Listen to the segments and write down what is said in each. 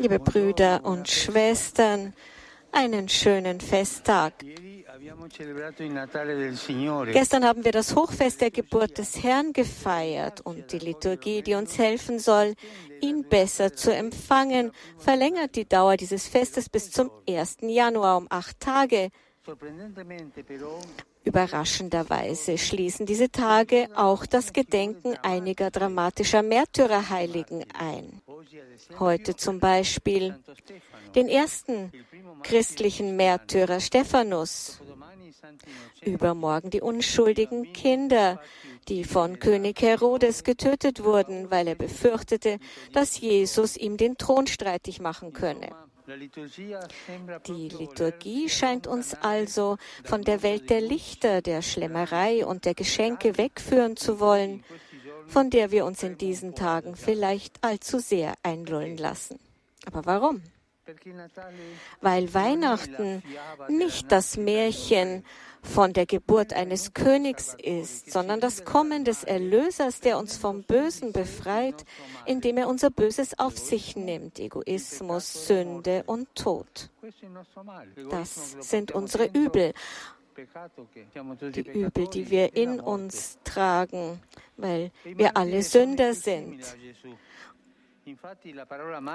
Liebe Brüder und Schwestern, einen schönen Festtag. Gestern haben wir das Hochfest der Geburt des Herrn gefeiert und die Liturgie, die uns helfen soll, ihn besser zu empfangen, verlängert die Dauer dieses Festes bis zum 1. Januar um acht Tage. Überraschenderweise schließen diese Tage auch das Gedenken einiger dramatischer Märtyrerheiligen ein. Heute zum Beispiel den ersten christlichen Märtyrer Stephanus, übermorgen die unschuldigen Kinder, die von König Herodes getötet wurden, weil er befürchtete, dass Jesus ihm den Thron streitig machen könne. Die Liturgie scheint uns also von der Welt der Lichter, der Schlemmerei und der Geschenke wegführen zu wollen, von der wir uns in diesen Tagen vielleicht allzu sehr einlullen lassen. Aber warum? Weil Weihnachten nicht das Märchen von der Geburt eines Königs ist, sondern das Kommen des Erlösers, der uns vom Bösen befreit, indem er unser Böses auf sich nimmt, Egoismus, Sünde und Tod. Das sind unsere Übel, die Übel, die wir in uns tragen, weil wir alle Sünder sind.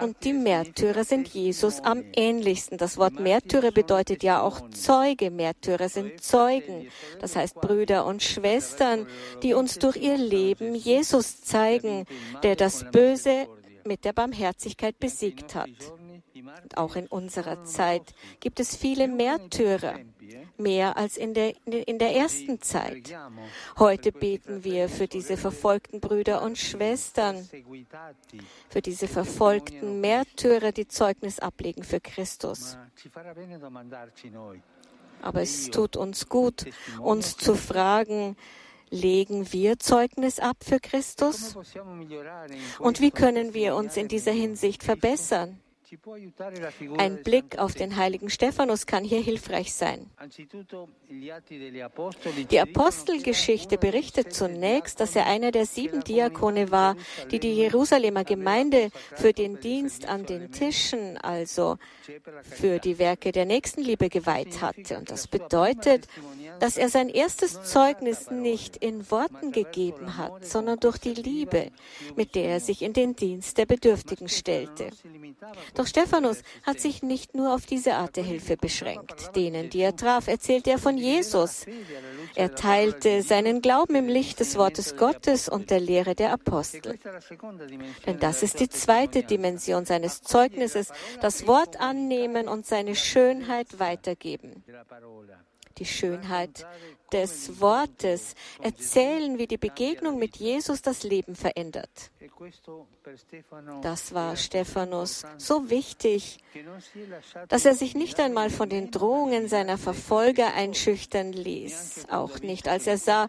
Und die Märtyrer sind Jesus am ähnlichsten. Das Wort Märtyrer bedeutet ja auch Zeuge. Märtyrer sind Zeugen. Das heißt Brüder und Schwestern, die uns durch ihr Leben Jesus zeigen, der das Böse mit der Barmherzigkeit besiegt hat. Auch in unserer Zeit gibt es viele Märtyrer, mehr als in der, in der ersten Zeit. Heute beten wir für diese verfolgten Brüder und Schwestern, für diese verfolgten Märtyrer, die Zeugnis ablegen für Christus. Aber es tut uns gut, uns zu fragen, legen wir Zeugnis ab für Christus? Und wie können wir uns in dieser Hinsicht verbessern? Ein Blick auf den heiligen Stephanus kann hier hilfreich sein. Die Apostelgeschichte berichtet zunächst, dass er einer der sieben Diakone war, die die Jerusalemer Gemeinde für den Dienst an den Tischen, also für die Werke der Nächstenliebe geweiht hatte. Und das bedeutet, dass er sein erstes Zeugnis nicht in Worten gegeben hat, sondern durch die Liebe, mit der er sich in den Dienst der Bedürftigen stellte. Doch Stephanus hat sich nicht nur auf diese Art der Hilfe beschränkt. Denen, die er traf, erzählte er von Jesus. Er teilte seinen Glauben im Licht des Wortes Gottes und der Lehre der Apostel. Denn das ist die zweite Dimension seines Zeugnisses, das Wort annehmen und seine Schönheit weitergeben. Die Schönheit des Wortes erzählen, wie die Begegnung mit Jesus das Leben verändert. Das war Stephanus so wichtig, dass er sich nicht einmal von den Drohungen seiner Verfolger einschüchtern ließ, auch nicht als er sah,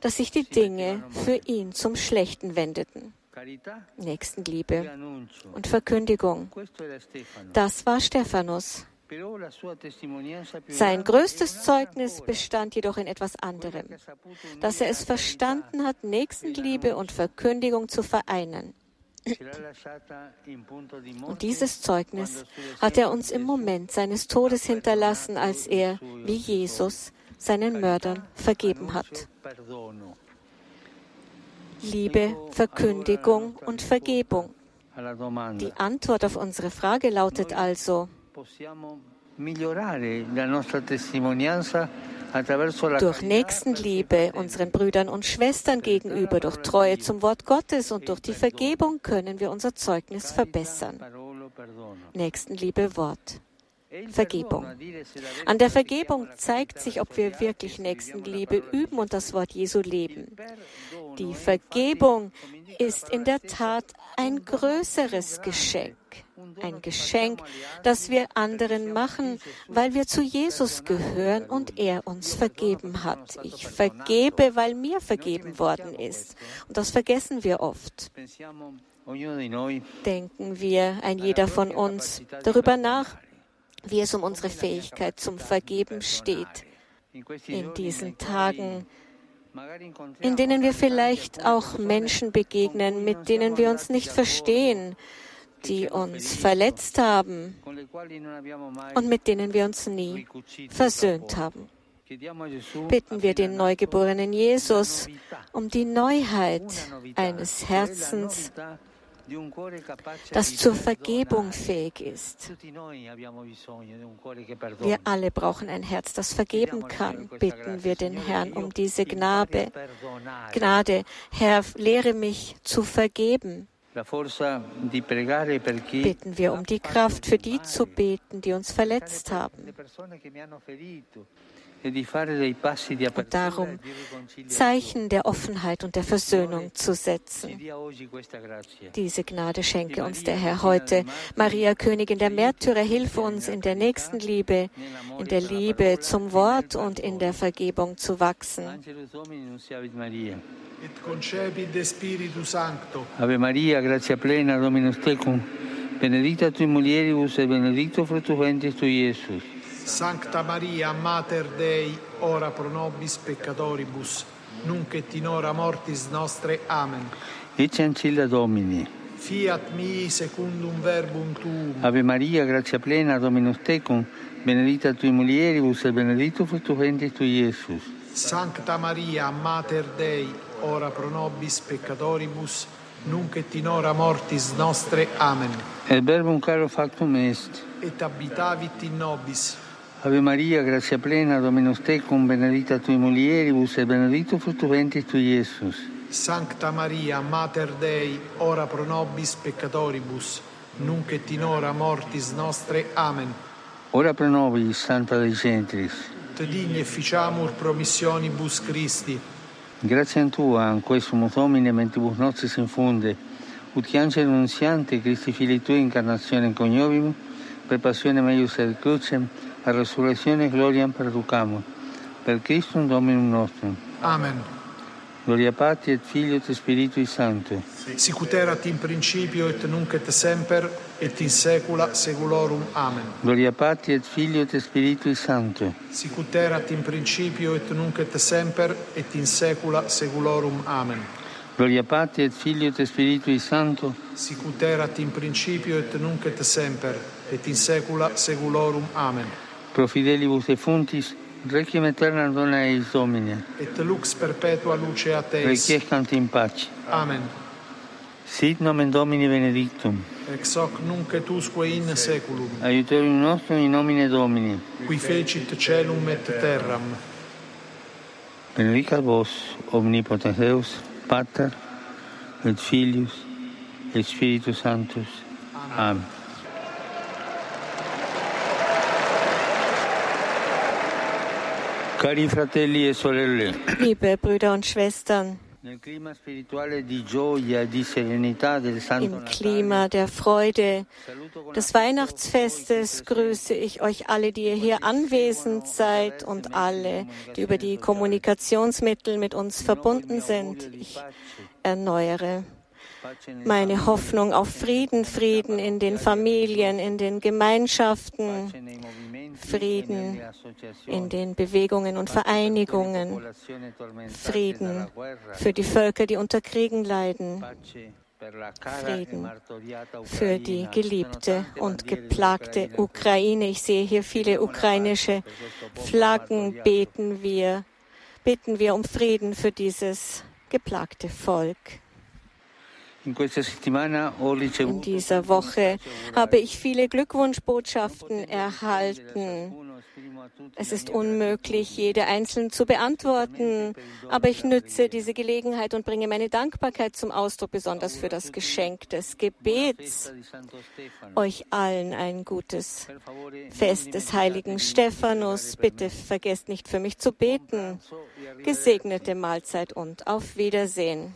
dass sich die Dinge für ihn zum Schlechten wendeten. Nächstenliebe und Verkündigung. Das war Stephanus. Sein größtes Zeugnis bestand jedoch in etwas anderem, dass er es verstanden hat, Nächstenliebe und Verkündigung zu vereinen. Und dieses Zeugnis hat er uns im Moment seines Todes hinterlassen, als er, wie Jesus, seinen Mördern vergeben hat. Liebe, Verkündigung und Vergebung. Die Antwort auf unsere Frage lautet also, durch Nächstenliebe unseren Brüdern und Schwestern gegenüber, durch Treue zum Wort Gottes und durch die Vergebung können wir unser Zeugnis verbessern. Nächstenliebe Wort. Vergebung. An der Vergebung zeigt sich, ob wir wirklich Nächstenliebe üben und das Wort Jesu leben. Die Vergebung ist in der Tat ein größeres Geschenk. Ein Geschenk, das wir anderen machen, weil wir zu Jesus gehören und er uns vergeben hat. Ich vergebe, weil mir vergeben worden ist. Und das vergessen wir oft. Denken wir, ein jeder von uns, darüber nach, wie es um unsere Fähigkeit zum Vergeben steht. In diesen Tagen in denen wir vielleicht auch Menschen begegnen, mit denen wir uns nicht verstehen, die uns verletzt haben und mit denen wir uns nie versöhnt haben. Bitten wir den neugeborenen Jesus um die Neuheit eines Herzens, das zur Vergebung fähig ist. Wir alle brauchen ein Herz, das vergeben kann. Bitten wir den Herrn um diese Gnade. Gnade, Herr, lehre mich zu vergeben. Bitten wir um die Kraft, für die zu beten, die uns verletzt haben. Und darum Zeichen der Offenheit und der Versöhnung zu setzen. Diese Gnade schenke uns der Herr heute. Maria, Königin der Märtyrer, hilf uns in der Nächstenliebe, in der Liebe zum Wort und in der Vergebung zu wachsen. Ave Maria, gratia plena, Dominus tecum, benedicta tui mulieribus et benedictus fructus ventris tui, Iesus. Sancta Maria, Mater Dei, ora pro nobis peccatoribus, nunc et in hora mortis nostre. Amen. Ecce ancilla Domini. Fiat mi secundum verbum tuum. Ave Maria, gratia plena, Dominus tecum, benedicta tui mulieribus et benedictus fructus ventris tui, Iesus. Sancta Maria, Mater Dei, ora pro nobis peccatoribus, nunc et in hora mortis nostre. Amen. Et verbum caro factum est. Et habitavit in nobis. Ave Maria, gratia plena, Dominus tecum, benedicta tui mulieribus et benedictus fructus ventris tui, Iesus. Sancta Maria, Mater Dei, ora pro nobis peccatoribus, nunc et in hora mortis nostre. Amen. Ora pro nobis, Santa Dei Gentris. Te digni efficiamur promissionibus Christi. Grazie a Tua, in questo Domine, mentibus nostris infunde, ut che angelo nunziante, Christi Fili Tui, incarnazione coniovimo, per passione meius et crucem, a resurrezione gloriam perducamur. Per Christum Dominum nostrum. Amen. Gloria Patri et Filio et Spiritui Sancto. Sicut erat in principio et nunc et semper et in saecula saeculorum. Amen. Gloria Patri et Filio et Spiritui Sancto. Sicut erat in principio et nunc et semper et in saecula saeculorum. Amen. Gloria Patri et Filio et Spiritui Sancto. Sicut erat in principio et nunc et semper et in saecula saeculorum. Amen. Pro fidelibus defuntis Requiem aeternam dona eis Domine. Et lux perpetua luce a Teis. Requiescant in pace. Amen. Sit nomen Domini benedictum. Ex hoc nunc et usque in saeculum. Aiutorium nostrum in nomine Domini. Qui fecit celum et terram. Benedicat vos, omnipotens Deus, Pater, et Filius, et Spiritus Sanctus. Amen. Amen. Liebe Brüder und Schwestern, im Klima der Freude des Weihnachtsfestes grüße ich euch alle, die ihr hier anwesend seid und alle, die über die Kommunikationsmittel mit uns verbunden sind. Ich erneuere meine Hoffnung auf Frieden, Frieden in den Familien, in den Gemeinschaften, Frieden in den Bewegungen und Vereinigungen, Frieden für die Völker, die unter Kriegen leiden, Frieden für die geliebte und geplagte Ukraine. Ich sehe hier viele ukrainische Flaggen. Beten wir, bitten wir um Frieden für dieses geplagte Volk. In dieser Woche habe ich viele Glückwunschbotschaften erhalten. Es ist unmöglich, jede einzeln zu beantworten, aber ich nütze diese Gelegenheit und bringe meine Dankbarkeit zum Ausdruck, besonders für das Geschenk des Gebets. Euch allen ein gutes Fest des heiligen Stephanus. Bitte vergesst nicht für mich zu beten. Gesegnete Mahlzeit und auf Wiedersehen.